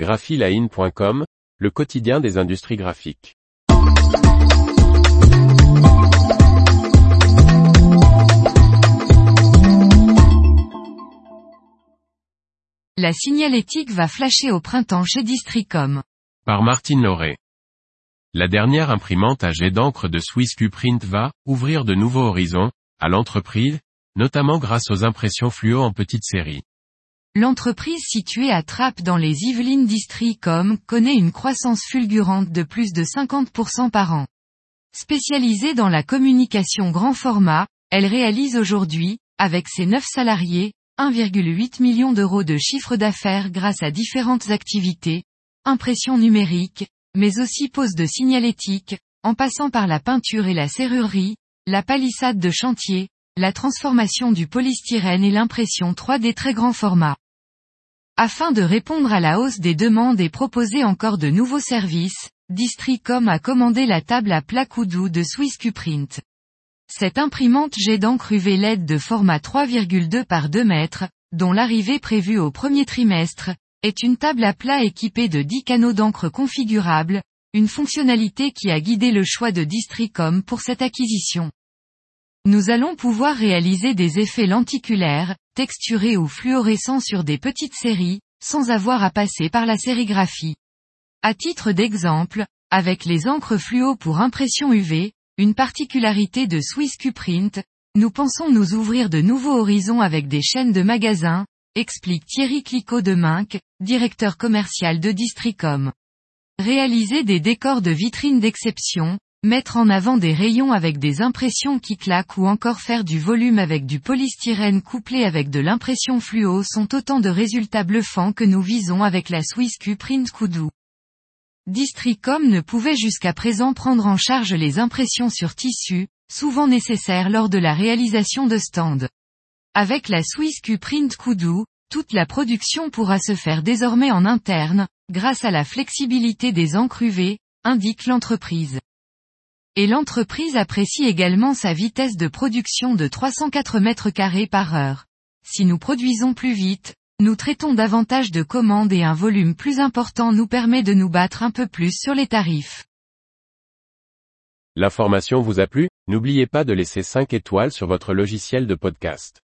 graphiline.com, le quotidien des industries graphiques. La signalétique va flasher au printemps chez Districom. Par Martine Lauré. La dernière imprimante à jet d'encre de Swiss Print va ouvrir de nouveaux horizons à l'entreprise, notamment grâce aux impressions fluo en petite série. L'entreprise située à Trappes dans les Yvelines Districom connaît une croissance fulgurante de plus de 50% par an. Spécialisée dans la communication grand format, elle réalise aujourd'hui, avec ses 9 salariés, 1,8 million d'euros de chiffre d'affaires grâce à différentes activités, impression numérique, mais aussi pose de signalétique, en passant par la peinture et la serrurerie, la palissade de chantier, la transformation du polystyrène et l'impression 3D très grand format. Afin de répondre à la hausse des demandes et proposer encore de nouveaux services, Districom a commandé la table à plat Koudou de Swiss Print. Cette imprimante jet d'encre UV LED de format 3,2 par 2 mètres, dont l'arrivée prévue au premier trimestre, est une table à plat équipée de 10 canaux d'encre configurables, une fonctionnalité qui a guidé le choix de Districom pour cette acquisition. Nous allons pouvoir réaliser des effets lenticulaires, texturés ou fluorescents sur des petites séries, sans avoir à passer par la sérigraphie. À titre d'exemple, avec les encres fluo pour impression UV, une particularité de Swiss Print, nous pensons nous ouvrir de nouveaux horizons avec des chaînes de magasins, explique Thierry Clicot de Minck, directeur commercial de Districom. Réaliser des décors de vitrines d'exception, Mettre en avant des rayons avec des impressions qui claquent ou encore faire du volume avec du polystyrène couplé avec de l'impression fluo sont autant de résultats bluffants que nous visons avec la SwissQ Print Kudu. Districom ne pouvait jusqu'à présent prendre en charge les impressions sur tissu, souvent nécessaires lors de la réalisation de stands. Avec la SwissQ Print Kudu, toute la production pourra se faire désormais en interne, grâce à la flexibilité des encres UV, indique l'entreprise. Et l'entreprise apprécie également sa vitesse de production de 304 mètres carrés par heure. Si nous produisons plus vite, nous traitons davantage de commandes et un volume plus important nous permet de nous battre un peu plus sur les tarifs. L'information vous a plu? N'oubliez pas de laisser 5 étoiles sur votre logiciel de podcast.